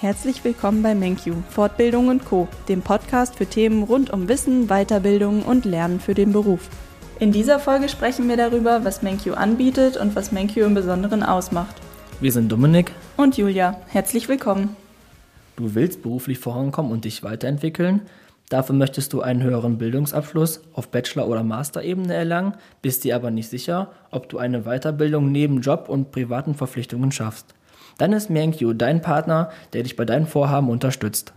Herzlich willkommen bei MenQ Fortbildung und Co, dem Podcast für Themen rund um Wissen, Weiterbildung und Lernen für den Beruf. In dieser Folge sprechen wir darüber, was MenQ anbietet und was MenQ im Besonderen ausmacht. Wir sind Dominik und Julia. Herzlich willkommen. Du willst beruflich vorankommen und dich weiterentwickeln? Dafür möchtest du einen höheren Bildungsabschluss auf Bachelor- oder Masterebene erlangen, bist dir aber nicht sicher, ob du eine Weiterbildung neben Job und privaten Verpflichtungen schaffst. Dann ist MenQ dein Partner, der dich bei deinen Vorhaben unterstützt.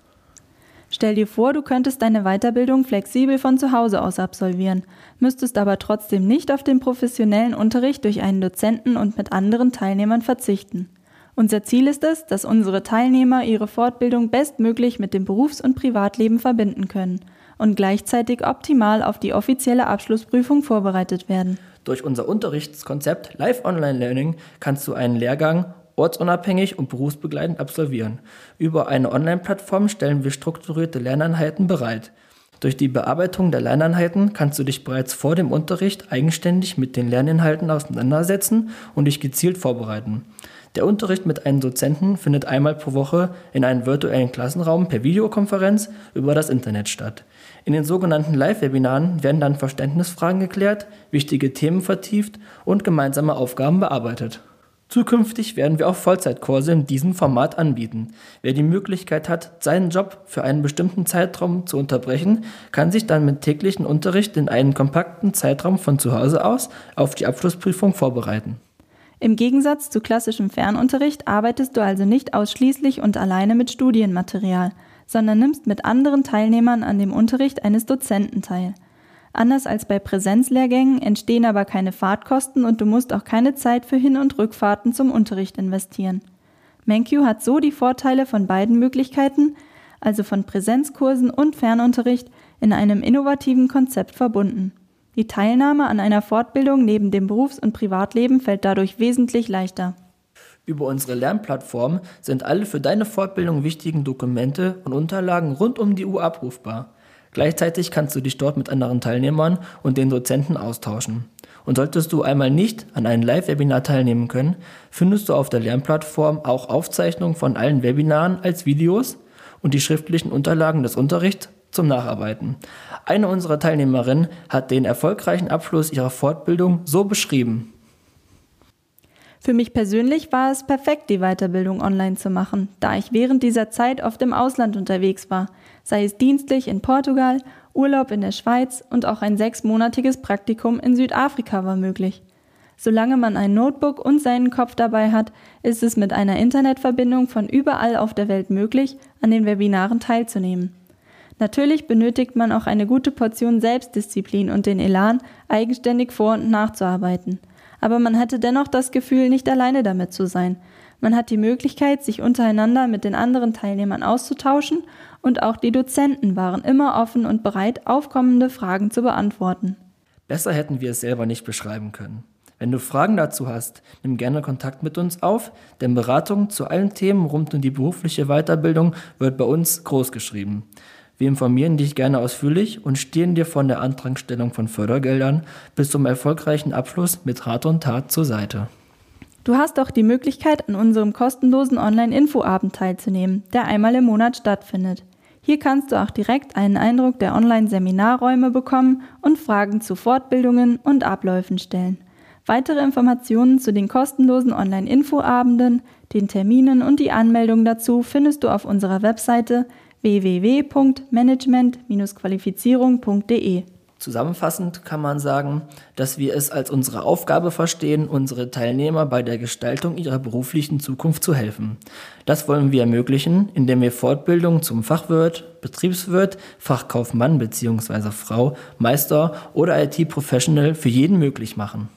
Stell dir vor, du könntest deine Weiterbildung flexibel von zu Hause aus absolvieren, müsstest aber trotzdem nicht auf den professionellen Unterricht durch einen Dozenten und mit anderen Teilnehmern verzichten. Unser Ziel ist es, dass unsere Teilnehmer ihre Fortbildung bestmöglich mit dem Berufs- und Privatleben verbinden können und gleichzeitig optimal auf die offizielle Abschlussprüfung vorbereitet werden. Durch unser Unterrichtskonzept Live Online Learning kannst du einen Lehrgang ortsunabhängig und berufsbegleitend absolvieren. Über eine Online-Plattform stellen wir strukturierte Lerneinheiten bereit. Durch die Bearbeitung der Lerneinheiten kannst du dich bereits vor dem Unterricht eigenständig mit den Lerninhalten auseinandersetzen und dich gezielt vorbereiten. Der Unterricht mit einem Dozenten findet einmal pro Woche in einem virtuellen Klassenraum per Videokonferenz über das Internet statt. In den sogenannten Live-Webinaren werden dann Verständnisfragen geklärt, wichtige Themen vertieft und gemeinsame Aufgaben bearbeitet. Zukünftig werden wir auch Vollzeitkurse in diesem Format anbieten. Wer die Möglichkeit hat, seinen Job für einen bestimmten Zeitraum zu unterbrechen, kann sich dann mit täglichen Unterricht in einem kompakten Zeitraum von zu Hause aus auf die Abschlussprüfung vorbereiten. Im Gegensatz zu klassischem Fernunterricht arbeitest du also nicht ausschließlich und alleine mit Studienmaterial, sondern nimmst mit anderen Teilnehmern an dem Unterricht eines Dozenten teil. Anders als bei Präsenzlehrgängen entstehen aber keine Fahrtkosten und du musst auch keine Zeit für Hin- und Rückfahrten zum Unterricht investieren. MenQ hat so die Vorteile von beiden Möglichkeiten, also von Präsenzkursen und Fernunterricht, in einem innovativen Konzept verbunden. Die Teilnahme an einer Fortbildung neben dem Berufs- und Privatleben fällt dadurch wesentlich leichter. Über unsere Lernplattform sind alle für deine Fortbildung wichtigen Dokumente und Unterlagen rund um die Uhr abrufbar. Gleichzeitig kannst du dich dort mit anderen Teilnehmern und den Dozenten austauschen. Und solltest du einmal nicht an einem Live-Webinar teilnehmen können, findest du auf der Lernplattform auch Aufzeichnungen von allen Webinaren als Videos und die schriftlichen Unterlagen des Unterrichts zum Nacharbeiten. Eine unserer Teilnehmerinnen hat den erfolgreichen Abschluss ihrer Fortbildung so beschrieben. Für mich persönlich war es perfekt, die Weiterbildung online zu machen, da ich während dieser Zeit oft im Ausland unterwegs war, sei es dienstlich in Portugal, Urlaub in der Schweiz und auch ein sechsmonatiges Praktikum in Südafrika war möglich. Solange man ein Notebook und seinen Kopf dabei hat, ist es mit einer Internetverbindung von überall auf der Welt möglich, an den Webinaren teilzunehmen. Natürlich benötigt man auch eine gute Portion Selbstdisziplin und den Elan, eigenständig vor und nachzuarbeiten. Aber man hatte dennoch das Gefühl, nicht alleine damit zu sein. Man hat die Möglichkeit, sich untereinander mit den anderen Teilnehmern auszutauschen und auch die Dozenten waren immer offen und bereit, aufkommende Fragen zu beantworten. Besser hätten wir es selber nicht beschreiben können. Wenn du Fragen dazu hast, nimm gerne Kontakt mit uns auf, denn Beratung zu allen Themen rund um die berufliche Weiterbildung wird bei uns groß geschrieben. Wir informieren dich gerne ausführlich und stehen dir von der Antragstellung von Fördergeldern bis zum erfolgreichen Abschluss mit Rat und Tat zur Seite. Du hast auch die Möglichkeit, an unserem kostenlosen Online-Infoabend teilzunehmen, der einmal im Monat stattfindet. Hier kannst du auch direkt einen Eindruck der Online-Seminarräume bekommen und Fragen zu Fortbildungen und Abläufen stellen. Weitere Informationen zu den kostenlosen Online-Infoabenden, den Terminen und die Anmeldung dazu findest du auf unserer Webseite www.management-qualifizierung.de. Zusammenfassend kann man sagen, dass wir es als unsere Aufgabe verstehen, unsere Teilnehmer bei der Gestaltung ihrer beruflichen Zukunft zu helfen. Das wollen wir ermöglichen, indem wir Fortbildung zum Fachwirt, Betriebswirt, Fachkaufmann bzw. Frau, Meister oder IT-Professional für jeden möglich machen.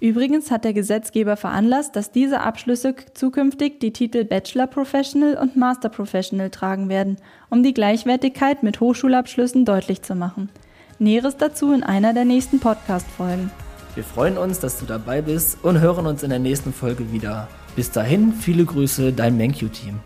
Übrigens hat der Gesetzgeber veranlasst, dass diese Abschlüsse zukünftig die Titel Bachelor Professional und Master Professional tragen werden, um die Gleichwertigkeit mit Hochschulabschlüssen deutlich zu machen. Näheres dazu in einer der nächsten Podcast-Folgen. Wir freuen uns, dass du dabei bist und hören uns in der nächsten Folge wieder. Bis dahin, viele Grüße, dein MenQ-Team.